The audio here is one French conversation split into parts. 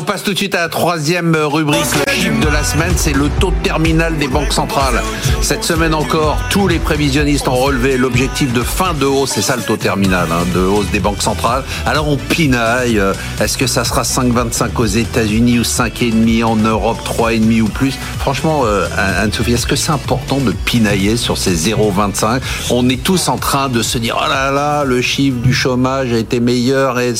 On passe tout de suite à la troisième rubrique, le chiffre de la semaine, c'est le taux terminal des banques centrales. Cette semaine encore, tous les prévisionnistes ont relevé l'objectif de fin de hausse, c'est ça le taux terminal, hein, de hausse des banques centrales. Alors on pinaille, euh, est-ce que ça sera 5,25 aux États-Unis ou 5,5 en Europe, 3,5 ou plus? Franchement, euh, Anne-Sophie, est-ce que c'est important de pinailler sur ces 0,25 On est tous en train de se dire, oh là là, le chiffre du chômage a été meilleur et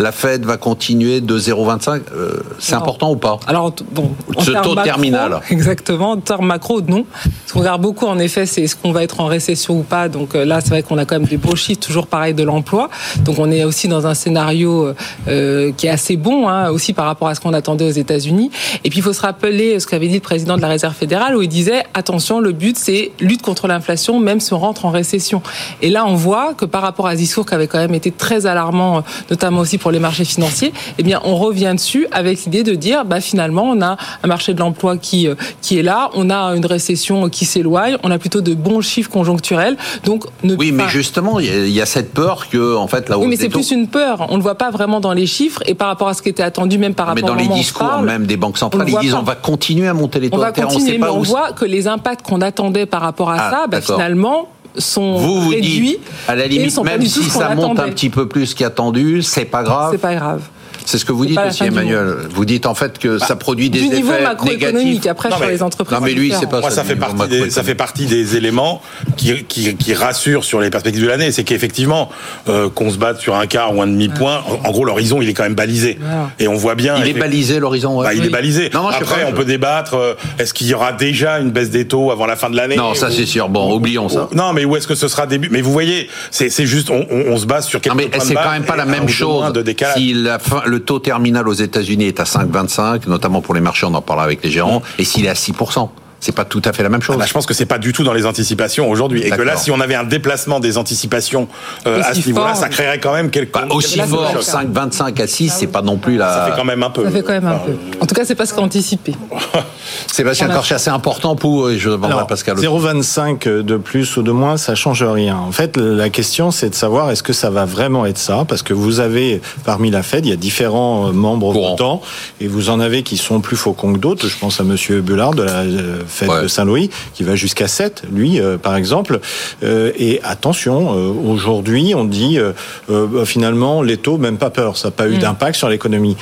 la Fed va continuer de 0,25 euh, c'est important ou pas Alors, bon, ce taux terminal. Exactement, en termes macro, non. Ce qu'on regarde beaucoup, en effet, c'est est-ce qu'on va être en récession ou pas. Donc euh, là, c'est vrai qu'on a quand même des beaux chiffres, toujours pareil, de l'emploi. Donc on est aussi dans un scénario euh, qui est assez bon, hein, aussi par rapport à ce qu'on attendait aux États-Unis. Et puis il faut se rappeler ce qu'avait dit le président de la Réserve fédérale, où il disait attention, le but c'est lutte contre l'inflation, même si on rentre en récession. Et là, on voit que par rapport à ce discours qui avait quand même été très alarmant, notamment aussi pour les marchés financiers, eh bien, on revient dessus avec l'idée de dire, bah, finalement, on a un marché de l'emploi qui, euh, qui est là, on a une récession qui s'éloigne, on a plutôt de bons chiffres conjoncturels. Donc, ne oui, mais justement, il y, a cette peur que, en fait, là Oui, mais c'est plus une peur. On ne le voit pas vraiment dans les chiffres et par rapport à ce qui était attendu, même par rapport mais dans les discours même des banques centrales, ils disent on va continuer à monter les taux on va continuer, mais on voit que les impacts qu'on attendait par rapport à ah, ça, bah, finalement, sont vous, vous réduits. Dites, à la limite, même si ça monte un petit peu plus qu'attendu, c'est pas grave. C'est pas grave. C'est ce que vous dites aussi, Emmanuel. Vous dites en fait que ça bah, produit des du effets négatifs. Après, sur les entreprises. Non, mais lui, c'est pas Moi, ça. fait partie des, ça fait partie des éléments qui, qui, qui rassurent sur les perspectives de l'année. C'est qu'effectivement, euh, qu'on se batte sur un quart ou un demi point, en gros, l'horizon, il est quand même balisé. Et on voit bien. Il est balisé l'horizon. Bah, il est balisé. Non, Après, on peut débattre. Euh, est-ce qu'il y aura déjà une baisse des taux avant la fin de l'année Non, ça c'est sûr. Bon, oublions ça. Non, mais où est-ce que ce sera début? Mais vous voyez, c'est juste, on, se base sur quelques non, mais c'est quand même pas la même chose. Si le taux terminal aux États-Unis est à 5,25, notamment pour les marchés, on en parlera avec les gérants, et s'il est à 6% c'est pas tout à fait la même chose. Ah bah, je pense que c'est pas du tout dans les anticipations aujourd'hui, et que là, si on avait un déplacement des anticipations euh, à ce niveau-là, ça créerait quand même quelque. Bah, aussi fort, 5, 25 à 6, c'est pas non plus la. Ça fait quand même un peu. Ça fait quand même un peu. En tout cas, c'est pas ce qu'on anticipait. Sébastien Corchet, c'est important pour. Je Alors, Pascal. 0,25 de plus ou de moins, ça change rien. En fait, la question, c'est de savoir est-ce que ça va vraiment être ça, parce que vous avez parmi la Fed, il y a différents membres votants, et vous en avez qui sont plus faucons que d'autres. Je pense à Monsieur Bullard de la Fed de Saint-Louis, qui va jusqu'à 7, lui, euh, par exemple. Euh, et attention, euh, aujourd'hui, on dit bah, finalement, les taux, même pas peur, ça n'a pas eu mm. d'impact sur l'économie.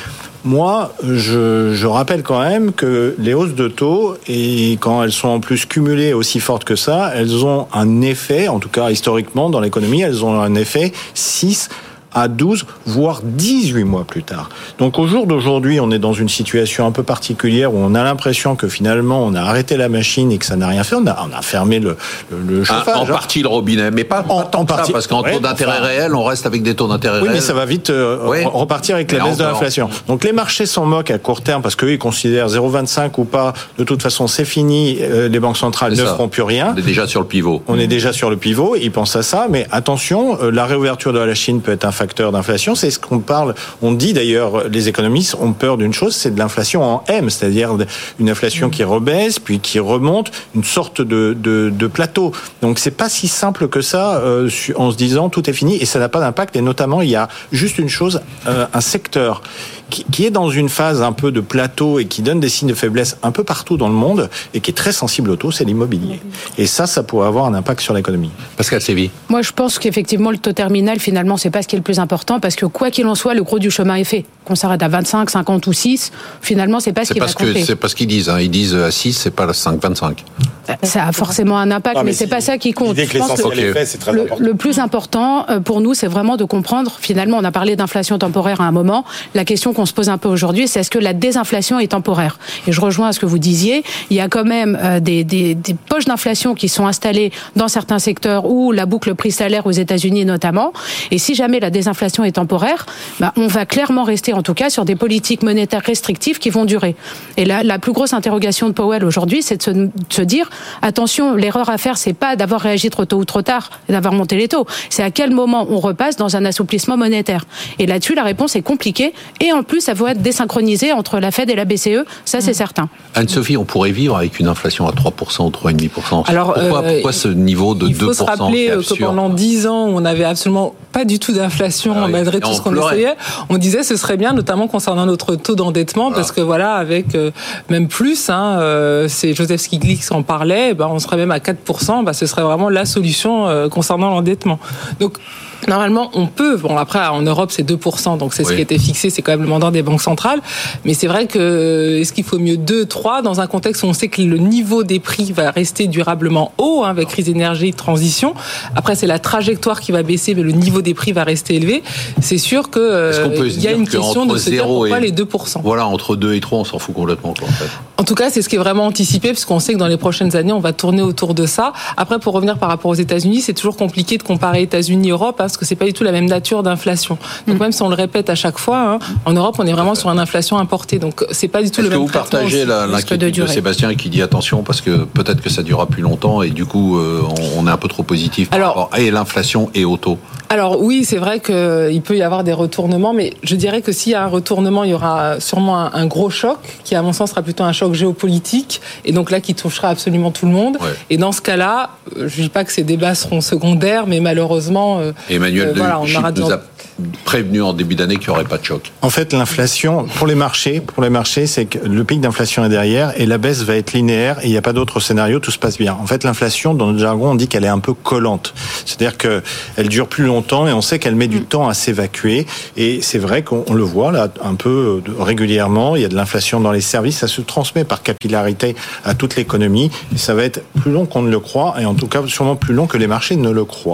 Moi, je, je, rappelle quand même que les hausses de taux, et quand elles sont en plus cumulées aussi fortes que ça, elles ont un effet, en tout cas historiquement dans l'économie, elles ont un effet 6 à 12, voire 18 mois plus tard. Donc au jour d'aujourd'hui, on est dans une situation un peu particulière où on a l'impression que finalement on a arrêté la machine et que ça n'a rien fait. On a, on a fermé le, le, ah, chauffage. en partie le robinet, mais pas en, tant partie, ça, parce qu'en taux d'intérêt réel, on reste avec des taux d'intérêt oui, réels. Oui, mais ça va vite euh, repartir avec la baisse de l'inflation. Donc les marchés s'en moquent à court terme parce qu'eux ils considèrent 0,25 ou pas. De toute façon, c'est fini. Euh, les banques centrales ne feront plus rien. On est déjà sur le pivot. On est déjà sur le pivot. Ils pensent à ça, mais attention, euh, la réouverture de la Chine peut être un facteur d'inflation. C'est ce qu'on parle. On dit d'ailleurs, les économistes ont peur d'une chose, c'est de l'inflation en M, c'est-à-dire une inflation qui rebaisse puis qui remonte, une sorte de plateau. Donc c'est pas si simple que ça euh, en se disant tout est fini et ça n'a pas d'impact. Et notamment, il y a juste une chose, euh, un secteur qui, est dans une phase un peu de plateau et qui donne des signes de faiblesse un peu partout dans le monde et qui est très sensible au taux, c'est l'immobilier. Et ça, ça pourrait avoir un impact sur l'économie. Pascal Séville. Moi, je pense qu'effectivement, le taux terminal, finalement, c'est pas ce qui est le plus important parce que quoi qu'il en soit, le gros du chemin est fait. Qu'on s'arrête à 25, 50 ou 6, finalement, c'est pas ce qui va compter. C'est pas ce qu'ils disent. Hein. Ils disent à 6, c'est pas 5, 25. Ça a forcément un impact, mais, c'est pas ça qui compte. Je pense que le, le, plus important euh, pour nous, c'est vraiment de comprendre. Finalement, on a parlé d'inflation temporaire à un moment. La question qu'on se pose un peu aujourd'hui, c'est est-ce que la désinflation est temporaire? Et je rejoins à ce que vous disiez. Il y a quand même euh, des, des, des poches d'inflation qui sont installées dans certains secteurs ou la boucle prix-salaire aux États-Unis notamment. Et si jamais la désinflation est temporaire, bah, on va clairement rester en tout cas sur des politiques monétaires restrictives qui vont durer. Et là, la plus grosse interrogation de Powell aujourd'hui, c'est de se, se dire Attention, l'erreur à faire, c'est pas d'avoir réagi trop tôt ou trop tard, d'avoir monté les taux. C'est à quel moment on repasse dans un assouplissement monétaire. Et là-dessus, la réponse est compliquée. Et en plus, ça va être désynchronisé entre la Fed et la BCE. Ça, c'est mm. certain. Anne-Sophie, on pourrait vivre avec une inflation à 3% ou 3,5%. Alors, pourquoi, euh, pourquoi ce niveau de 2% Il faut se rappeler que pendant 10 ans, on n'avait absolument pas du tout d'inflation ah malgré tout ce qu'on essayait. On disait ce serait bien, notamment concernant notre taux d'endettement, parce que voilà, avec euh, même plus, hein, euh, c'est Joseph Stiglitz en parlait, ben, on serait même à 4%, ben, ce serait vraiment la solution euh, concernant l'endettement. Donc Normalement, on peut. Bon, après, en Europe, c'est 2%, donc c'est ce qui a été fixé, c'est quand même le mandat des banques centrales. Mais c'est vrai que est-ce qu'il faut mieux 2, 3 dans un contexte où on sait que le niveau des prix va rester durablement haut, hein, avec crise d'énergie, transition? Après, c'est la trajectoire qui va baisser, mais le niveau des prix va rester élevé. C'est sûr que euh, il y a une question de se dire pourquoi les 2%. Voilà, entre 2 et 3, on s'en fout complètement. Quoi, en, fait. En tout cas, c'est ce qui est vraiment anticipé, puisqu'on sait que dans les prochaines années, on va tourner autour de ça. Après, pour revenir par rapport aux États-Unis, c'est toujours compliqué de comparer États-Unis-Europe. Hein, parce que c'est pas du tout la même nature d'inflation. Donc mm. même si on le répète à chaque fois, hein, en Europe, on est vraiment sur une inflation importée. Donc c'est pas du tout le même. Que vous partagez l'inquiétude de, Sébastien qui dit attention parce que peut-être que ça durera plus longtemps et du coup euh, on est un peu trop positif par Alors, rapport à l'inflation et au taux. Alors oui, c'est vrai qu'il peut y avoir des retournements, mais je dirais que s'il y a un retournement, il y aura sûrement un, gros choc, qui à mon sens sera plutôt un choc géopolitique, et donc là qui touchera absolument tout le monde. Et dans ce cas-là, euh, je ne dis pas que ces débats seront secondaires, mais malheureusement, euh, Emmanuel voilà, on aura nous a prévenu en début d'année qu'il n'y aurait pas de choc. En fait, l'inflation, pour les marchés, pour les marchés, c'est que le pic d'inflation est derrière et la baisse va être linéaire et il n'y a pas d'autre scénario, tout se passe bien. En fait, l'inflation, dans notre jargon, on dit qu'elle est un peu collante. C'est-à-dire qu'elle dure plus longtemps et on sait qu'elle met du mm. temps à s'évacuer. Et c'est vrai qu'on le voit là un peu euh, régulièrement. Il y a de l'inflation dans les services, ça se par capillarité à toute l'économie ça va être plus long qu'on ne le croit et en tout cas sûrement plus long que les marchés ne le croient.